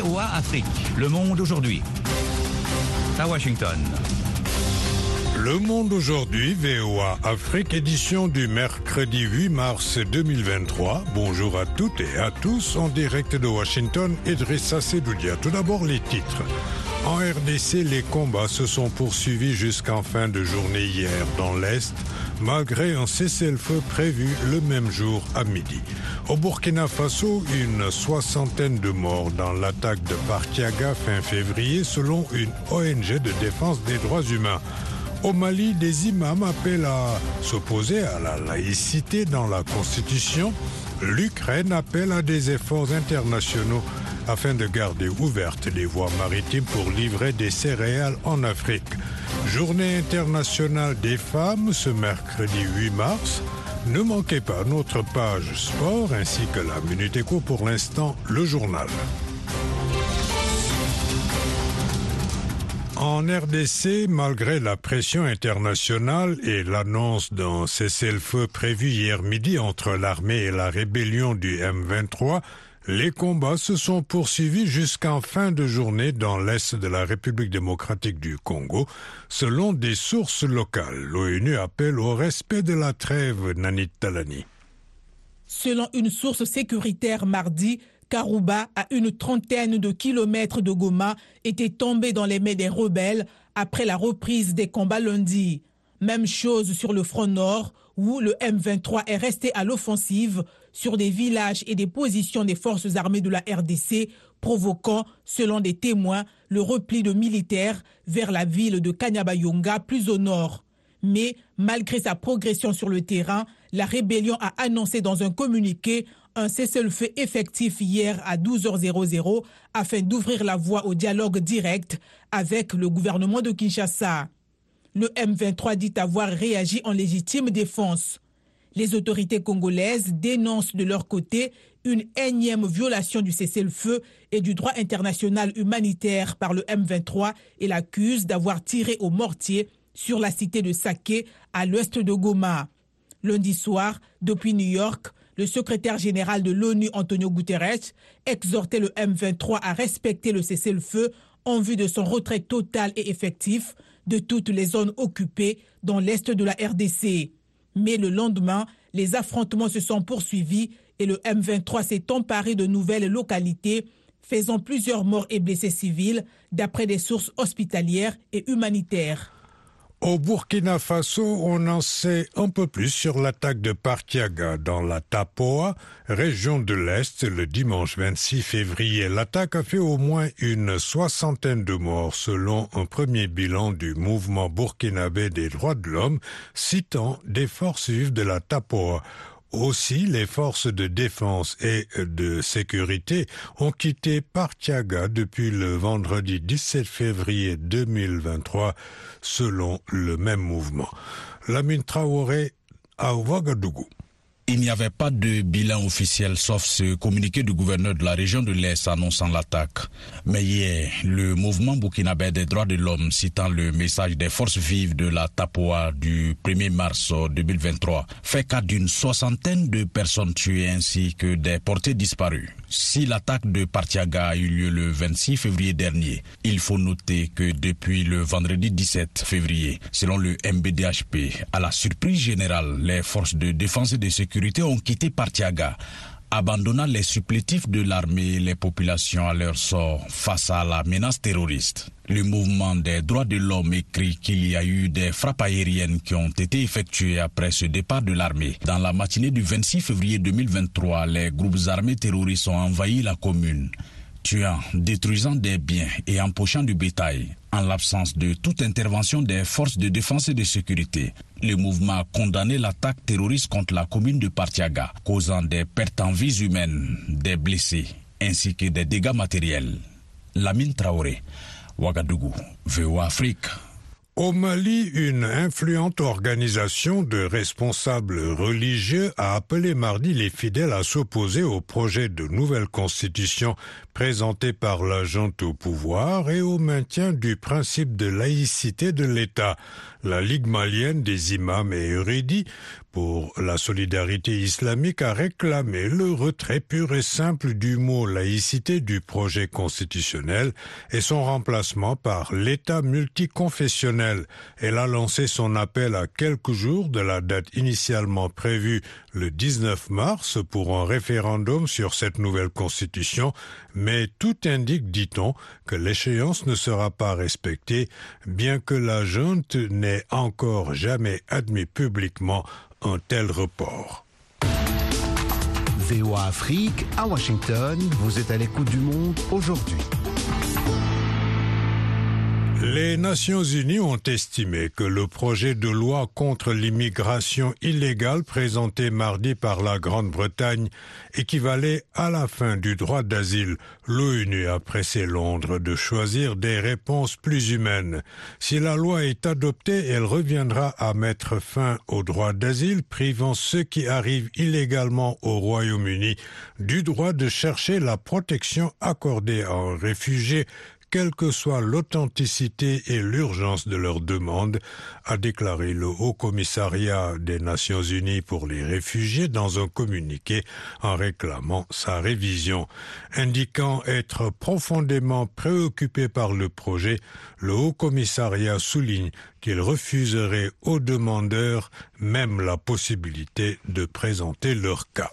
VOA Afrique, le monde aujourd'hui. À Washington. Le Monde aujourd'hui, VOA Afrique, édition du mercredi 8 mars 2023. Bonjour à toutes et à tous, en direct de Washington, Idrissa Sedoudia. Tout d'abord les titres. En RDC, les combats se sont poursuivis jusqu'en fin de journée hier dans l'Est, malgré un cessez-le-feu prévu le même jour à midi. Au Burkina Faso, une soixantaine de morts dans l'attaque de Partiaga fin février selon une ONG de défense des droits humains. Au Mali, des imams appellent à s'opposer à la laïcité dans la Constitution. L'Ukraine appelle à des efforts internationaux afin de garder ouvertes les voies maritimes pour livrer des céréales en Afrique. Journée internationale des femmes ce mercredi 8 mars. Ne manquez pas notre page sport ainsi que la Minute Éco pour l'instant, le journal. En RDC, malgré la pression internationale et l'annonce d'un cessez-le-feu prévu hier midi entre l'armée et la rébellion du M23, les combats se sont poursuivis jusqu'en fin de journée dans l'est de la République démocratique du Congo, selon des sources locales. L'ONU appelle au respect de la trêve Nanit Talani. Selon une source sécuritaire mardi, Karouba, à une trentaine de kilomètres de Goma, était tombé dans les mains des rebelles après la reprise des combats lundi. Même chose sur le front nord, où le M23 est resté à l'offensive sur des villages et des positions des forces armées de la RDC, provoquant, selon des témoins, le repli de militaires vers la ville de Kanyabayonga, plus au nord. Mais, malgré sa progression sur le terrain, la rébellion a annoncé dans un communiqué un cessez-le-feu effectif hier à 12h00 afin d'ouvrir la voie au dialogue direct avec le gouvernement de Kinshasa. Le M23 dit avoir réagi en légitime défense. Les autorités congolaises dénoncent de leur côté une énième violation du cessez-le-feu et du droit international humanitaire par le M23 et l'accusent d'avoir tiré au mortier sur la cité de Saké à l'ouest de Goma. Lundi soir, depuis New York, le secrétaire général de l'ONU, Antonio Guterres, exhortait le M23 à respecter le cessez-le-feu en vue de son retrait total et effectif de toutes les zones occupées dans l'est de la RDC. Mais le lendemain, les affrontements se sont poursuivis et le M23 s'est emparé de nouvelles localités, faisant plusieurs morts et blessés civils, d'après des sources hospitalières et humanitaires. Au Burkina Faso, on en sait un peu plus sur l'attaque de Partiaga dans la Tapoa, région de l'Est, le dimanche 26 février. L'attaque a fait au moins une soixantaine de morts selon un premier bilan du mouvement burkinabé des droits de l'homme, citant des forces vives de la Tapoa. Aussi, les forces de défense et de sécurité ont quitté Partiaga depuis le vendredi 17 février 2023, selon le même mouvement. Lamine Traoré à Ouagadougou. Il n'y avait pas de bilan officiel sauf ce communiqué du gouverneur de la région de l'Est annonçant l'attaque. Mais hier, le mouvement burkinabé des droits de l'homme citant le message des forces vives de la Tapoa du 1er mars 2023 fait cas d'une soixantaine de personnes tuées ainsi que des portées disparues. Si l'attaque de Partiaga a eu lieu le 26 février dernier, il faut noter que depuis le vendredi 17 février, selon le MBDHP, à la surprise générale, les forces de défense et de sécurité ont quitté Partiaga abandonnant les supplétifs de l'armée et les populations à leur sort face à la menace terroriste. Le mouvement des droits de l'homme écrit qu'il y a eu des frappes aériennes qui ont été effectuées après ce départ de l'armée. Dans la matinée du 26 février 2023, les groupes armés terroristes ont envahi la commune tuant, détruisant des biens et empochant du bétail. En l'absence de toute intervention des forces de défense et de sécurité, le mouvement a condamné l'attaque terroriste contre la commune de Partiaga, causant des pertes en vies humaines, des blessés, ainsi que des dégâts matériels. Lamine Traoré, Ouagadougou, VOA Afrique. Au Mali, une influente organisation de responsables religieux a appelé mardi les fidèles à s'opposer au projet de nouvelle constitution présenté par la junte au pouvoir et au maintien du principe de laïcité de l'État. La Ligue malienne des imams et érudits pour la solidarité islamique a réclamé le retrait pur et simple du mot laïcité du projet constitutionnel et son remplacement par l'État multiconfessionnel. Elle a lancé son appel à quelques jours de la date initialement prévue le 19 mars pour un référendum sur cette nouvelle constitution, mais tout indique, dit-on, que l'échéance ne sera pas respectée, bien que la junte n'ait encore jamais admis publiquement un tel report. VOA Afrique à Washington, vous êtes à l'écoute du monde aujourd'hui. Les Nations Unies ont estimé que le projet de loi contre l'immigration illégale présenté mardi par la Grande-Bretagne équivalait à la fin du droit d'asile. L'ONU a pressé Londres de choisir des réponses plus humaines. Si la loi est adoptée, elle reviendra à mettre fin au droit d'asile, privant ceux qui arrivent illégalement au Royaume-Uni du droit de chercher la protection accordée à un réfugié quelle que soit l'authenticité et l'urgence de leur demande, a déclaré le Haut Commissariat des Nations Unies pour les réfugiés dans un communiqué en réclamant sa révision. Indiquant être profondément préoccupé par le projet, le Haut Commissariat souligne qu'il refuserait aux demandeurs même la possibilité de présenter leur cas.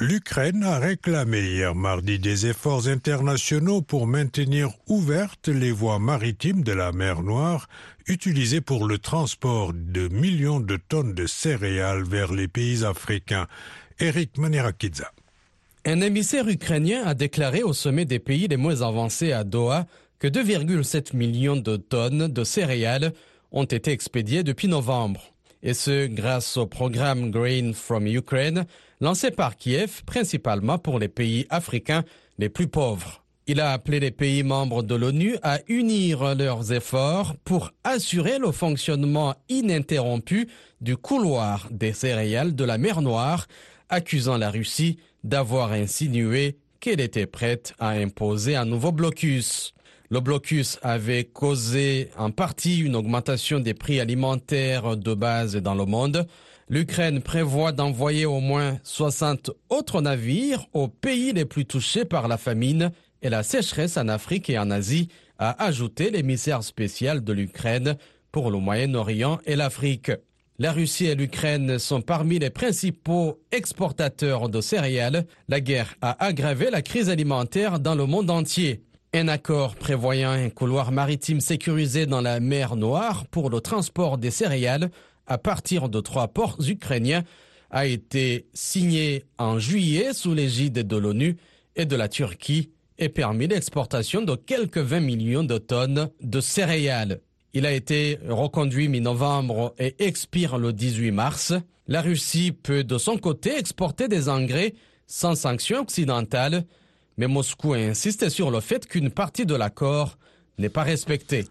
L'Ukraine a réclamé hier mardi des efforts internationaux pour maintenir ouvertes les voies maritimes de la mer Noire utilisées pour le transport de millions de tonnes de céréales vers les pays africains. Eric Manerakidza. Un émissaire ukrainien a déclaré au sommet des pays les moins avancés à Doha que 2,7 millions de tonnes de céréales ont été expédiées depuis novembre. Et ce, grâce au programme Grain from Ukraine, lancé par Kiev principalement pour les pays africains les plus pauvres. Il a appelé les pays membres de l'ONU à unir leurs efforts pour assurer le fonctionnement ininterrompu du couloir des céréales de la mer Noire, accusant la Russie d'avoir insinué qu'elle était prête à imposer un nouveau blocus. Le blocus avait causé en partie une augmentation des prix alimentaires de base dans le monde, L'Ukraine prévoit d'envoyer au moins 60 autres navires aux pays les plus touchés par la famine et la sécheresse en Afrique et en Asie, a ajouté l'émissaire spécial de l'Ukraine pour le Moyen-Orient et l'Afrique. La Russie et l'Ukraine sont parmi les principaux exportateurs de céréales. La guerre a aggravé la crise alimentaire dans le monde entier. Un accord prévoyant un couloir maritime sécurisé dans la mer Noire pour le transport des céréales à partir de trois ports ukrainiens a été signé en juillet sous l'égide de l'ONU et de la Turquie et permis l'exportation de quelques 20 millions de tonnes de céréales. Il a été reconduit mi-novembre et expire le 18 mars. La Russie peut de son côté exporter des engrais sans sanctions occidentales, mais Moscou insiste sur le fait qu'une partie de l'accord n'est pas respectée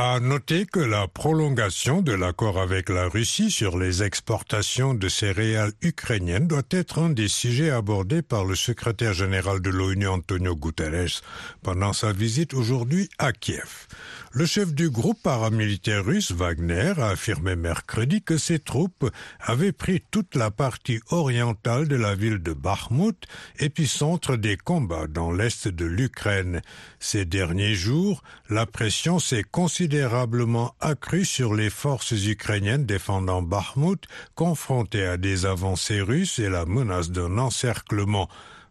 a noté que la prolongation de l'accord avec la Russie sur les exportations de céréales ukrainiennes doit être un des sujets abordés par le secrétaire général de l'ONU Antonio Guterres pendant sa visite aujourd'hui à Kiev. Le chef du groupe paramilitaire russe Wagner a affirmé mercredi que ses troupes avaient pris toute la partie orientale de la ville de Bakhmut, épicentre des combats dans l'est de l'Ukraine. Ces derniers jours, la pression s'est considérablement accrue sur les forces ukrainiennes défendant Bakhmut, confrontées à des avancées russes et la menace d'un encerclement.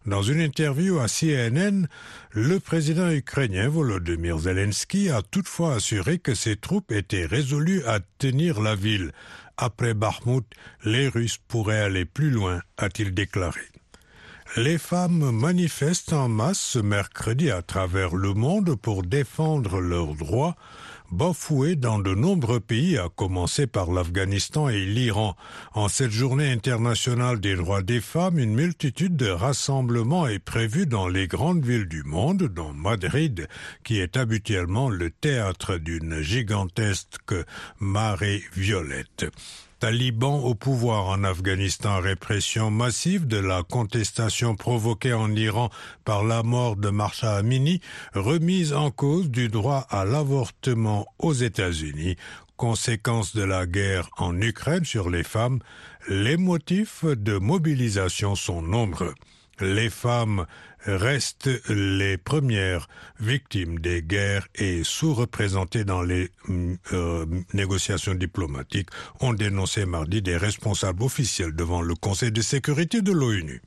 Dans une interview à CNN, le président ukrainien Volodymyr Zelensky a toutefois assuré que ses troupes étaient résolues à tenir la ville. Après Bakhmut, les Russes pourraient aller plus loin, a-t-il déclaré. Les femmes manifestent en masse ce mercredi à travers le monde pour défendre leurs droits bafoué dans de nombreux pays, à commencer par l'Afghanistan et l'Iran. En cette journée internationale des droits des femmes, une multitude de rassemblements est prévue dans les grandes villes du monde, dont Madrid, qui est habituellement le théâtre d'une gigantesque marée violette. Taliban au pouvoir en Afghanistan, répression massive de la contestation provoquée en Iran par la mort de Marsha Amini, remise en cause du droit à l'avortement aux États-Unis, Conséquence de la guerre en Ukraine sur les femmes, les motifs de mobilisation sont nombreux. Les femmes restent les premières victimes des guerres et sous-représentées dans les euh, négociations diplomatiques, ont dénoncé mardi des responsables officiels devant le Conseil de sécurité de l'ONU.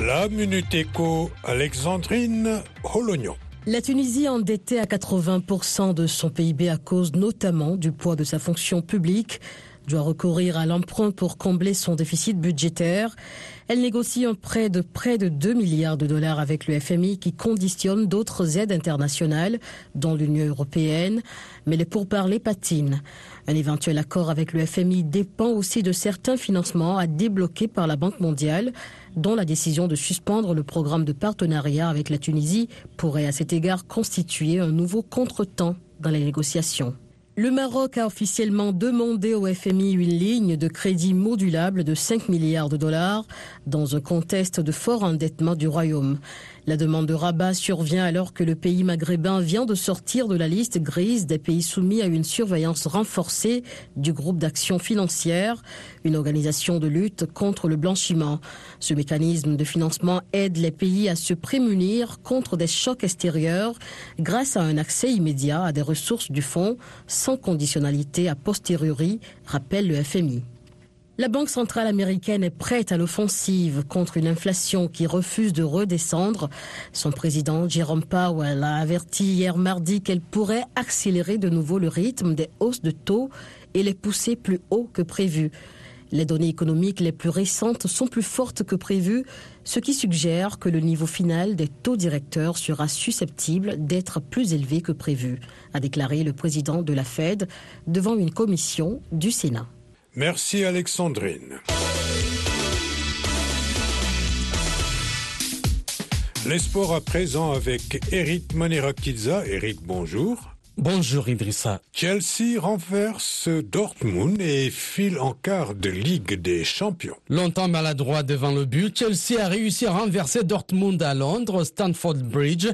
La Minute Éco, Alexandrine Holognon. La Tunisie endettée à 80% de son PIB à cause notamment du poids de sa fonction publique doit recourir à l'emprunt pour combler son déficit budgétaire. Elle négocie un prêt de près de 2 milliards de dollars avec le FMI qui conditionne d'autres aides internationales, dont l'Union européenne, mais les pourparlers patinent. Un éventuel accord avec le FMI dépend aussi de certains financements à débloquer par la Banque mondiale, dont la décision de suspendre le programme de partenariat avec la Tunisie pourrait à cet égard constituer un nouveau contretemps dans les négociations. Le Maroc a officiellement demandé au FMI une ligne de crédit modulable de 5 milliards de dollars dans un contexte de fort endettement du Royaume. La demande de Rabat survient alors que le pays maghrébin vient de sortir de la liste grise des pays soumis à une surveillance renforcée du groupe d'action financière, une organisation de lutte contre le blanchiment. Ce mécanisme de financement aide les pays à se prémunir contre des chocs extérieurs grâce à un accès immédiat à des ressources du fonds sans conditionnalité a posteriori, rappelle le FMI. La Banque centrale américaine est prête à l'offensive contre une inflation qui refuse de redescendre. Son président Jerome Powell a averti hier mardi qu'elle pourrait accélérer de nouveau le rythme des hausses de taux et les pousser plus haut que prévu. Les données économiques les plus récentes sont plus fortes que prévu, ce qui suggère que le niveau final des taux directeurs sera susceptible d'être plus élevé que prévu, a déclaré le président de la Fed devant une commission du Sénat. Merci Alexandrine. Les sports à présent avec Eric Manirakiza. Eric, bonjour. Bonjour Idrissa. Chelsea renverse Dortmund et file en quart de Ligue des Champions. Longtemps maladroit devant le but, Chelsea a réussi à renverser Dortmund à Londres, Stanford Bridge.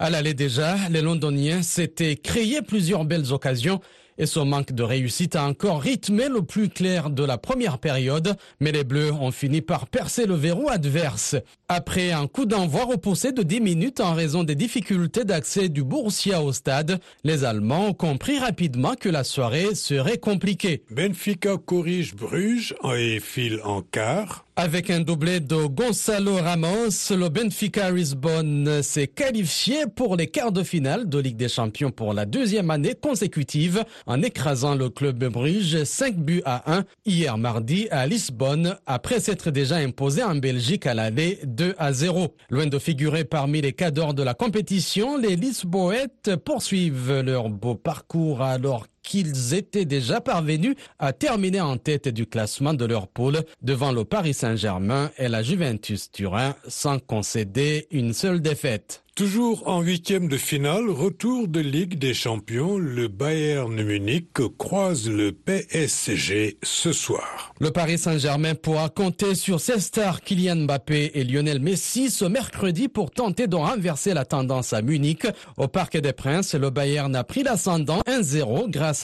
À l'aller déjà, les Londoniens s'étaient créé plusieurs belles occasions et son manque de réussite a encore rythmé le plus clair de la première période, mais les Bleus ont fini par percer le verrou adverse. Après un coup d'envoi repoussé de 10 minutes en raison des difficultés d'accès du Borussia au stade, les Allemands ont compris rapidement que la soirée serait compliquée. Benfica corrige Bruges et file en quart. Avec un doublé de Gonzalo Ramos, le Benfica Lisbonne s'est qualifié pour les quarts de finale de Ligue des Champions pour la deuxième année consécutive en écrasant le club Bruges 5 buts à 1 hier mardi à Lisbonne après s'être déjà imposé en Belgique à l'aller 2 à 0. Loin de figurer parmi les cadors de la compétition, les Lisboètes poursuivent leur beau parcours alors qu'ils étaient déjà parvenus à terminer en tête du classement de leur poule devant le Paris Saint-Germain et la Juventus Turin sans concéder une seule défaite. Toujours en huitième de finale, retour de Ligue des Champions, le Bayern Munich croise le PSG ce soir. Le Paris Saint-Germain pourra compter sur ses stars Kylian Mbappé et Lionel Messi ce mercredi pour tenter de renverser la tendance à Munich. Au Parc des Princes, le Bayern a pris l'ascendant 1-0 grâce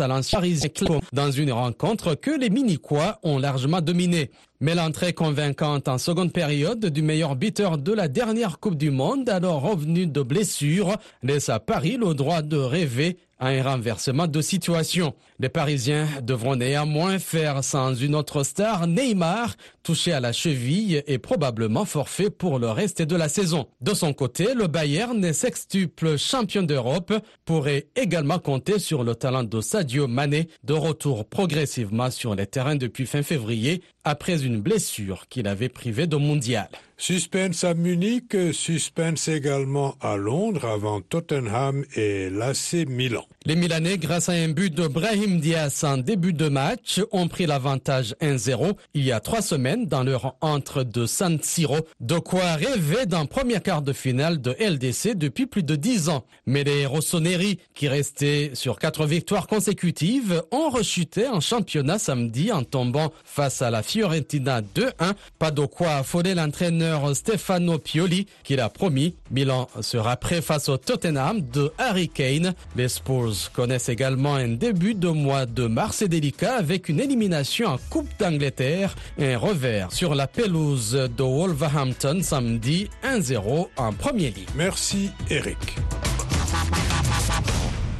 dans une rencontre que les Minicois ont largement dominée. Mais l'entrée convaincante en seconde période du meilleur buteur de la dernière Coupe du Monde, alors revenu de blessure, laisse à Paris le droit de rêver à un renversement de situation. Les Parisiens devront néanmoins faire sans une autre star, Neymar, touché à la cheville et probablement forfait pour le reste de la saison. De son côté, le Bayern, sextuple champion d'Europe, pourrait également compter sur le talent de Sadio Mané, de retour progressivement sur les terrains depuis fin février, après une blessure qu'il avait privé de mondial. Suspense à Munich, suspense également à Londres avant Tottenham et l'AC Milan. Les Milanais, grâce à un but de Brahim Diaz en début de match, ont pris l'avantage 1-0 il y a trois semaines dans leur entre de San Siro, de quoi rêver d'un premier quart de finale de LDC depuis plus de dix ans. Mais les Rossoneri, qui restaient sur quatre victoires consécutives, ont rechuté en championnat samedi en tombant face à la Fiorentina 2-1. Pas de quoi affoler l'entraîneur Stefano Pioli, qui l'a promis. Milan sera prêt face au Tottenham de Harry Kane. Les Spurs Blues connaissent également un début de mois de mars délicat avec une élimination en Coupe d'Angleterre et un revers sur la pelouse de Wolverhampton samedi 1-0 en Premier League. Merci Eric.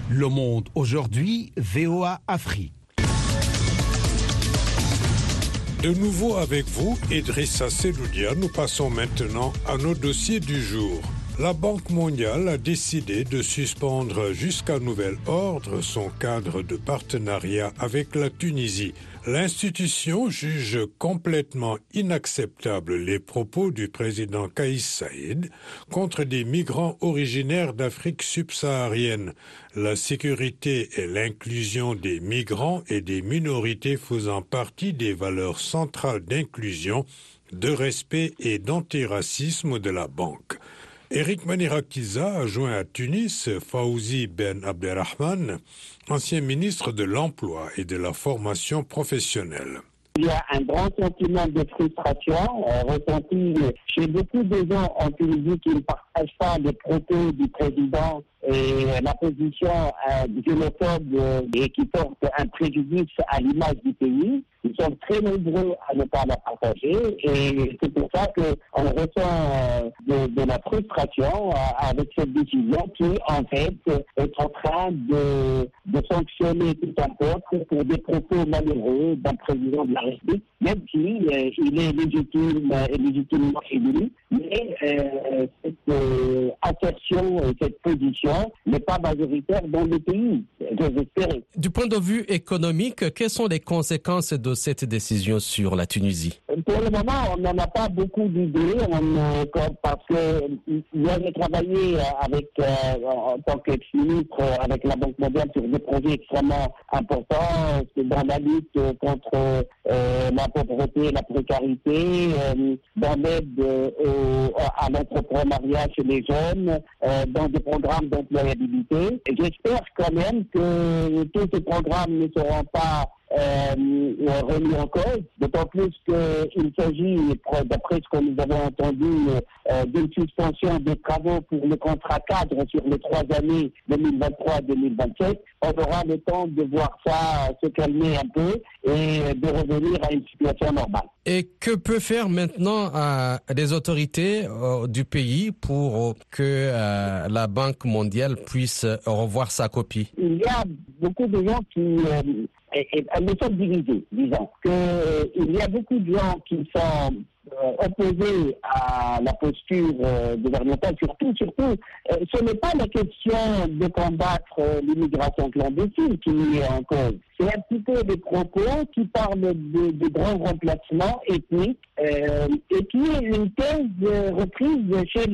Le monde aujourd'hui, VOA Afrique. De nouveau avec vous, Idrissa Seloudia, nous passons maintenant à nos dossiers du jour. La Banque mondiale a décidé de suspendre jusqu'à nouvel ordre son cadre de partenariat avec la Tunisie. L'institution juge complètement inacceptables les propos du président Kaïs Saïd contre des migrants originaires d'Afrique subsaharienne. La sécurité et l'inclusion des migrants et des minorités faisant partie des valeurs centrales d'inclusion, de respect et d'antiracisme de la banque. Eric Manirakiza a joint à Tunis Fawzi Ben Abderrahman, ancien ministre de l'Emploi et de la formation professionnelle. Il y a un grand sentiment de frustration euh, ressenti chez beaucoup de gens en Tunisie qui ne partagent les propos du président et la position euh, xénophobe euh, et qui porte un préjudice à l'image du pays. Ils sont très nombreux à ne pas la partager et c'est pour ça qu'on ressent de, de, la frustration avec cette décision qui, en fait, est en train de, de sanctionner tout un peuple pour des propos malheureux d'un président de la République, même s'il si, il est légitime et légitimement élu. Mais euh, euh, assertion et cette position n'est pas majoritaire dans le pays, j'espère. Du point de vue économique, quelles sont les conséquences de cette décision sur la Tunisie? Pour le moment, on n'en a pas beaucoup d'idées, parce que j'ai travaillé avec, euh, en tant qu'ex-ministre avec la Banque mondiale sur des projets extrêmement importants dans la lutte contre euh, la pauvreté et la précarité, euh, dans l'aide à l'entrepreneuriat les jeunes, dans des programmes d'employabilité. J'espère quand même que tous ces programmes ne seront pas euh, remis en cause, d'autant plus qu'il s'agit, d'après ce que nous avons entendu, euh, d'une suspension des travaux pour le contrat cadre sur les trois années 2023-2027. On aura le temps de voir ça se calmer un peu et de revenir à une situation normale. Et que peut faire maintenant euh, les autorités euh, du pays pour que la Banque mondiale puisse revoir sa copie? Il y a beaucoup de gens qui elles sont divisées, disons. Que, il y a beaucoup de gens qui sont opposés à la posture gouvernementale, surtout, surtout, ce n'est pas la question de combattre l'immigration clandestine qui est en cause. C'est peu des propos qui parlent de, de grands remplacements ethniques euh, et qui est une thèse reprise chez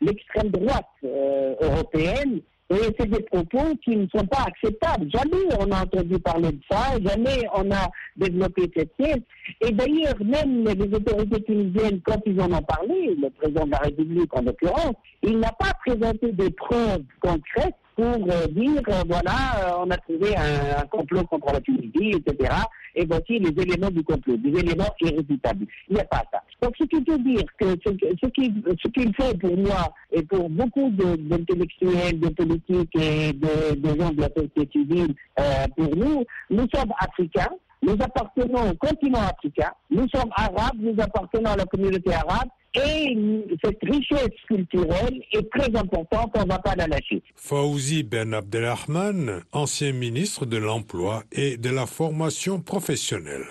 l'extrême droite euh, européenne et c'est des propos qui ne sont pas acceptables. Jamais on a entendu parler de ça, jamais on a développé cette pièce. Et d'ailleurs, même les autorités tunisiennes, quand ils en ont parlé, le président de la République en l'occurrence, il n'a pas présenté des preuves concrètes pour euh, dire, euh, voilà, euh, on a trouvé un, complot contre la Tunisie, etc. Et voici les éléments du complot, des éléments irréfutables. Il n'y a pas ça. Donc, ce qui veut dire que ce, ce qu'il fait pour moi et pour beaucoup d'intellectuels, de, de, politiques et de, gens de la société civile, pour nous, nous sommes africains, nous appartenons au continent africain, nous sommes arabes, nous appartenons à la communauté arabe, et cette richesse culturelle est très importante, on ne va pas la lâcher. Fawzi Ben Abdelrahman, ancien ministre de l'Emploi et de la formation professionnelle.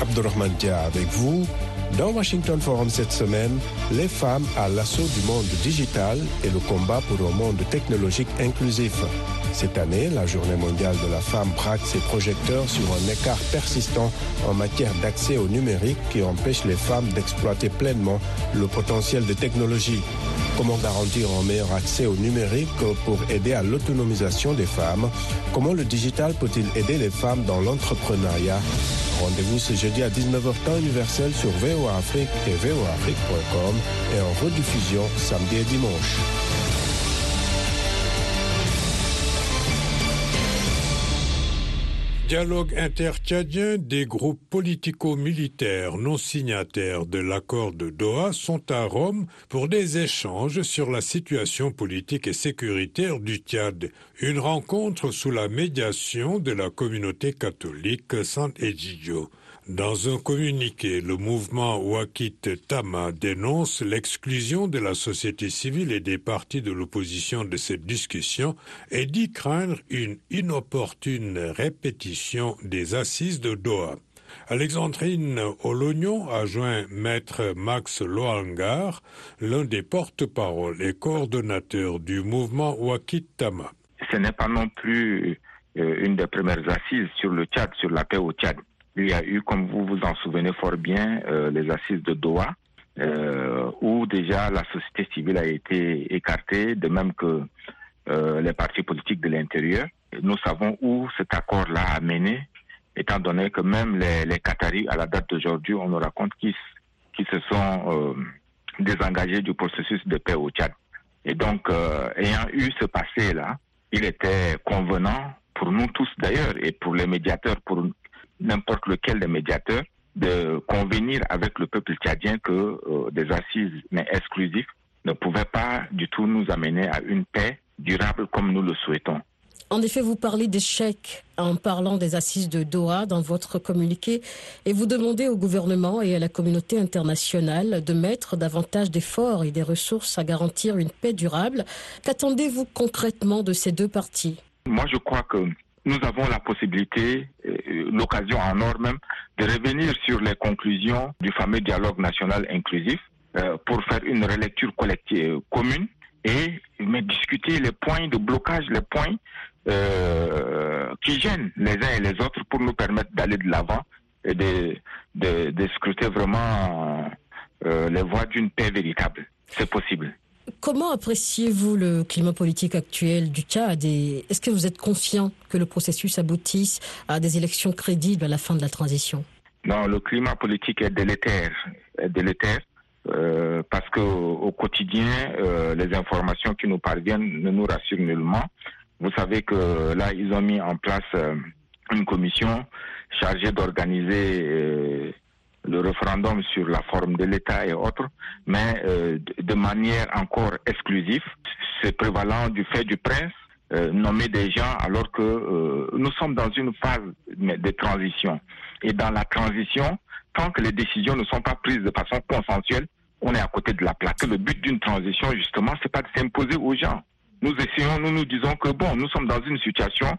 Abdelrahman Dia avec vous. Dans Washington Forum cette semaine, les femmes à l'assaut du monde digital et le combat pour un monde technologique inclusif. Cette année, la Journée mondiale de la femme braque ses projecteurs sur un écart persistant en matière d'accès au numérique qui empêche les femmes d'exploiter pleinement le potentiel des technologies. Comment garantir un meilleur accès au numérique pour aider à l'autonomisation des femmes? Comment le digital peut-il aider les femmes dans l'entrepreneuriat? Rendez-vous ce jeudi à 19h temps universel sur VOA Afrique et voaafrique.com et en rediffusion samedi et dimanche. Dialogue intertchadien des groupes politico-militaires non signataires de l'accord de Doha sont à Rome pour des échanges sur la situation politique et sécuritaire du Tchad. Une rencontre sous la médiation de la communauté catholique San Egidio. Dans un communiqué, le mouvement Wakit Tama dénonce l'exclusion de la société civile et des partis de l'opposition de cette discussion et dit craindre une inopportune répétition des assises de Doha. Alexandrine Olognon a joint Maître Max Loangar, l'un des porte-parole et coordonnateurs du mouvement Wakit Tama. Ce n'est pas non plus euh, une des premières assises sur le Tchad, sur la paix au Tchad. Il y a eu, comme vous vous en souvenez fort bien, euh, les assises de Doha, euh, où déjà la société civile a été écartée, de même que euh, les partis politiques de l'intérieur. Nous savons où cet accord-là a mené, étant donné que même les, Qataris, à la date d'aujourd'hui, on nous raconte qu'ils se sont désengagés du processus de paix au Tchad. Et donc, ayant eu ce passé-là, il était convenant pour nous tous d'ailleurs et pour les médiateurs, pour n'importe lequel des médiateurs de convenir avec le peuple tchadien que euh, des assises mais exclusives ne pouvaient pas du tout nous amener à une paix durable comme nous le souhaitons. En effet, vous parlez d'échec en parlant des assises de Doha dans votre communiqué et vous demandez au gouvernement et à la communauté internationale de mettre davantage d'efforts et des ressources à garantir une paix durable. Qu'attendez-vous concrètement de ces deux parties? Moi, je crois que nous avons la possibilité, euh, l'occasion en or même, de revenir sur les conclusions du fameux dialogue national inclusif euh, pour faire une relecture collective euh, commune et discuter les points de blocage, les points qui gênent les uns et les autres pour nous permettre d'aller de l'avant et de, de scruter vraiment les voies d'une paix véritable. C'est possible. Comment appréciez-vous le climat politique actuel du Tchad est-ce que vous êtes confiant que le processus aboutisse à des élections crédibles à la fin de la transition? Non, le climat politique est délétère, délétère euh, parce que au quotidien, euh, les informations qui nous parviennent ne nous rassurent nullement. Vous savez que là, ils ont mis en place euh, une commission chargée d'organiser le référendum sur la forme de l'État et autres, mais euh, de manière encore exclusive. C'est prévalent du fait du prince, euh, nommer des gens alors que euh, nous sommes dans une phase de transition. Et dans la transition, tant que les décisions ne sont pas prises de façon consensuelle, on est à côté de la plaque. Le but d'une transition, justement, c'est pas de s'imposer aux gens. Nous essayons, nous nous disons que bon, nous sommes dans une situation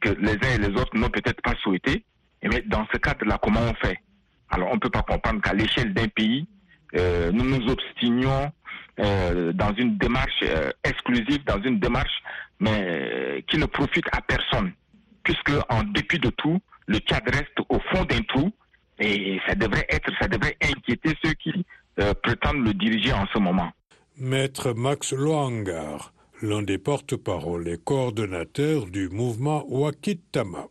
que les uns et les autres n'ont peut-être pas souhaité. Mais dans ce cadre-là, comment on fait? Alors on ne peut pas comprendre qu'à l'échelle d'un pays, euh, nous nous obstinions euh, dans une démarche euh, exclusive, dans une démarche mais euh, qui ne profite à personne, puisque en dépit de tout, le Tchad reste au fond d'un trou et ça devrait être, ça devrait inquiéter ceux qui euh, prétendent le diriger en ce moment. Maître Max Loangar, l'un des porte-parole et coordonnateurs du mouvement Wakitama.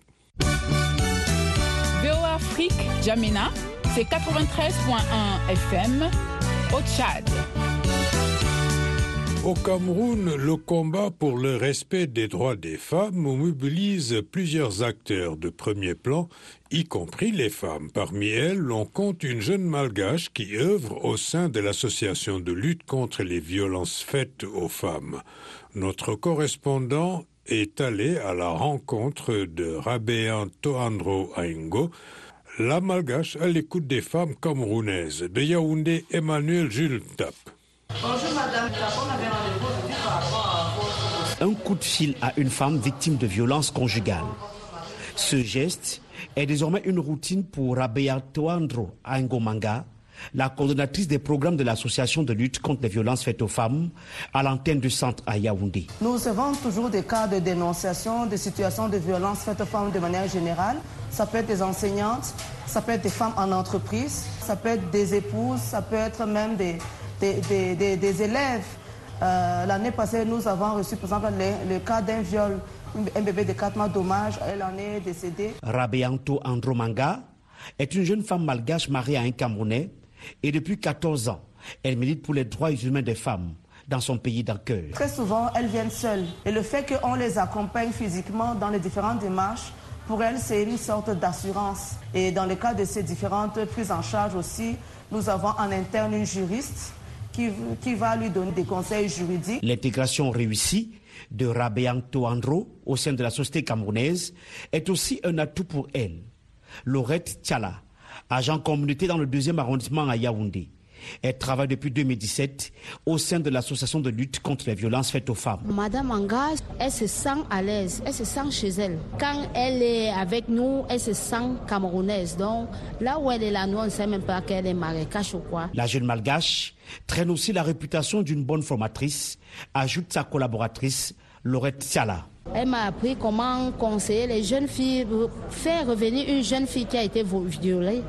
Afrique, Jamina, c'est 93.1 FM au Tchad. Au Cameroun, le combat pour le respect des droits des femmes mobilise plusieurs acteurs de premier plan, y compris les femmes. Parmi elles, on compte une jeune malgache qui œuvre au sein de l'association de lutte contre les violences faites aux femmes. Notre correspondant est allé à la rencontre de Rabéan Toandro Aingo, la malgache à l'écoute des femmes camerounaises. De Yaoundé, Emmanuel Jules Tap. Bonjour madame. Un coup de fil à une femme victime de violences conjugales. Ce geste est désormais une routine pour Rabea Toandro Angomanga, la coordonnatrice des programmes de l'association de lutte contre les violences faites aux femmes à l'antenne du centre à Yaoundé. Nous recevons toujours des cas de dénonciation de situations de violence faites aux femmes de manière générale. Ça peut être des enseignantes, ça peut être des femmes en entreprise, ça peut être des épouses, ça peut être même des, des, des, des, des élèves. Euh, L'année passée, nous avons reçu, par exemple, le, le cas d'un viol. Un bébé de 4 mois dommage, elle en est décédée. Rabeanto Andromanga est une jeune femme malgache mariée à un Camerounais et depuis 14 ans, elle milite pour les droits humains des femmes dans son pays d'accueil. Très souvent, elles viennent seules. Et le fait qu'on les accompagne physiquement dans les différentes démarches Pour elle, c'est une sorte d'assurance. Et dans le cas de ces différentes prises en charge aussi, nous avons en interne une juriste qui, qui va lui donner des conseils juridiques. L'intégration réussie de Rabeanto Andro au sein de la société camerounaise est aussi un atout pour elle. Laurette Tchala, agent communauté dans le deuxième arrondissement à Yaoundé. Elle travaille depuis 2017 au sein de l'association de lutte contre les violences faites aux femmes. Madame Anga, elle se sent à l'aise, elle se sent chez elle. Quand elle est avec nous, elle se sent camerounaise. Donc là où elle est là, nous, on ne sait même pas qu'elle est marécache ou quoi. La jeune malgache traîne aussi la réputation d'une bonne formatrice, ajoute sa collaboratrice Laurette Siala. Elle m'a appris comment conseiller les jeunes filles, faire revenir une jeune fille qui a été violée,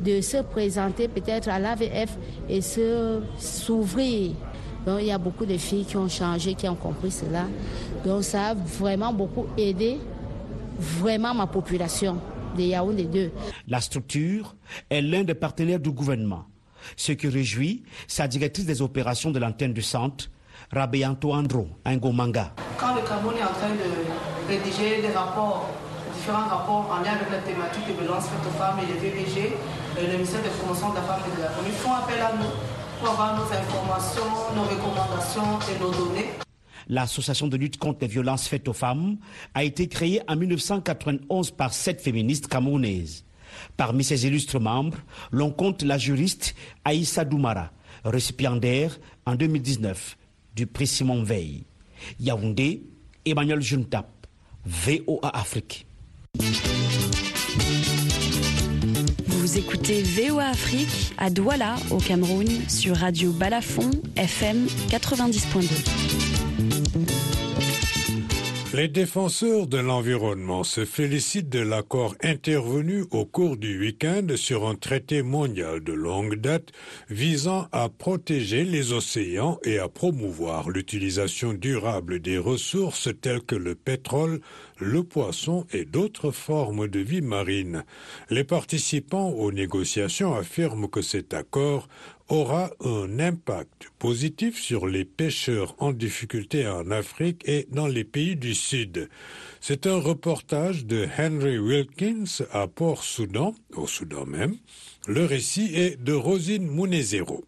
de se présenter peut-être à l'AVF et se s'ouvrir. Donc il y a beaucoup de filles qui ont changé, qui ont compris cela. Donc ça a vraiment beaucoup aidé vraiment ma population de Yaoundé 2. La structure est l'un des partenaires du gouvernement. Ce qui réjouit sa directrice des opérations de l'antenne du centre, Rabeanto Andro, Ngomanga. Quand le Cameroun est en train de rédiger des rapports, différents rapports en lien avec la thématique de violence faites aux femmes et les VBG, le ministère de promotion de la femme et de la famille font appel à nous pour avoir nos informations, nos recommandations et nos données. L'association de lutte contre les violences faites aux femmes a été créée en 1991 par sept féministes camerounaises. Parmi ses illustres membres, l'on compte la juriste Aïssa Doumara, récipiendaire en 2019 du prix Simon Veil. Yaoundé, Emmanuel Juntap, VOA Afrique. Vous écoutez VOA Afrique à Douala, au Cameroun, sur Radio Balafon, FM 90.2. Les défenseurs de l'environnement se félicitent de l'accord intervenu au cours du week-end sur un traité mondial de longue date visant à protéger les océans et à promouvoir l'utilisation durable des ressources telles que le pétrole, le poisson et d'autres formes de vie marine. Les participants aux négociations affirment que cet accord aura un impact positif sur les pêcheurs en difficulté en Afrique et dans les pays du Sud. C'est un reportage de Henry Wilkins à Port-Soudan, au Soudan même. Le récit est de Rosine Munezero.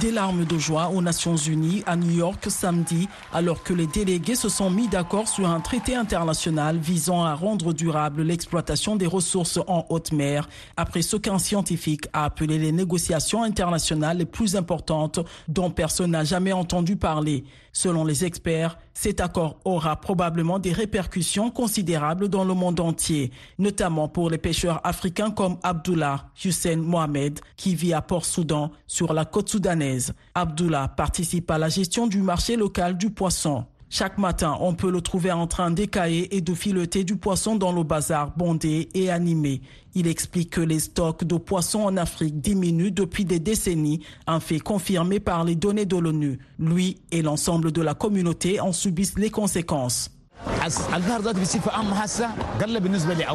Des larmes de joie aux Nations Unies à New York samedi, alors que les délégués se sont mis d'accord sur un traité international visant à rendre durable l'exploitation des ressources en haute mer, après ce qu'un scientifique a appelé les négociations internationales les plus importantes dont personne n'a jamais entendu parler. Selon les experts, cet accord aura probablement des répercussions considérables dans le monde entier, notamment pour les pêcheurs africains comme Abdullah Hussein Mohamed, qui vit à Port-Soudan, sur la côte soudanaise. Abdullah participe à la gestion du marché local du poisson. Chaque matin, on peut le trouver en train d'écailler et de fileter du poisson dans le bazar bondé et animé. Il explique que les stocks de poissons en Afrique diminuent depuis des décennies, un fait confirmé par les données de l'ONU. Lui et l'ensemble de la communauté en subissent les conséquences.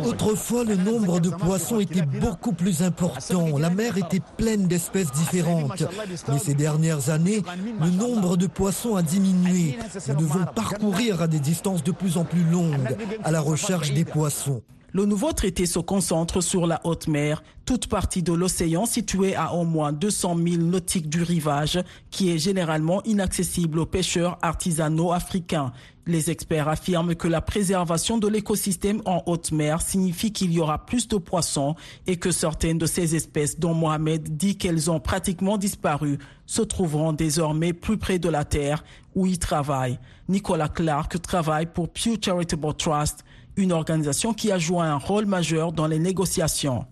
Autrefois, le nombre de poissons était beaucoup plus important. La mer était pleine d'espèces différentes. Mais ces dernières années, le nombre de poissons a diminué. Nous devons parcourir à des distances de plus en plus longues à la recherche des poissons. Le nouveau traité se concentre sur la haute mer, toute partie de l'océan située à au moins 200 000 nautiques du rivage, qui est généralement inaccessible aux pêcheurs artisanaux africains. Les experts affirment que la préservation de l'écosystème en haute mer signifie qu'il y aura plus de poissons et que certaines de ces espèces dont Mohamed dit qu'elles ont pratiquement disparu se trouveront désormais plus près de la terre où ils travaillent. Nicolas Clark travaille pour Pew Charitable Trust, une organisation qui a joué un rôle majeur dans les négociations.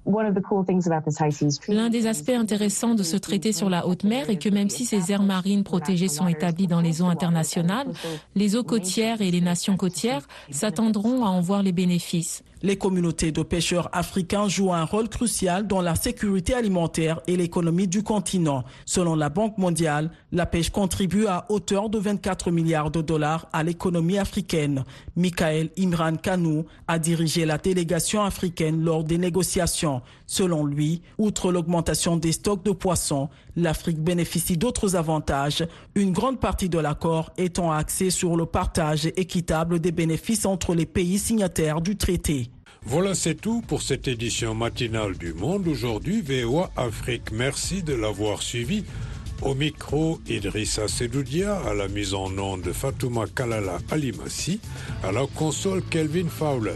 L'un des aspects intéressants de ce traité sur la haute mer est que même si ces aires marines protégées sont établies dans les eaux internationales, les eaux côtières et les nations côtières s'attendront à en voir les bénéfices. Les communautés de pêcheurs africains jouent un rôle crucial dans la sécurité alimentaire et l'économie du continent. Selon la Banque mondiale, la pêche contribue à hauteur de 24 milliards de dollars à l'économie africaine. Michael Imran Kanou a dirigé la délégation africaine lors des négociations. Selon lui, outre l'augmentation des stocks de poissons, l'Afrique bénéficie d'autres avantages, une grande partie de l'accord étant axée sur le partage équitable des bénéfices entre les pays signataires du traité. Voilà, c'est tout pour cette édition matinale du Monde. Aujourd'hui, VOA Afrique. Merci de l'avoir suivi. Au micro, Idrissa Sedoudia, à la mise en onde de Fatouma Kalala Alimassi, à la console Kelvin Fowler.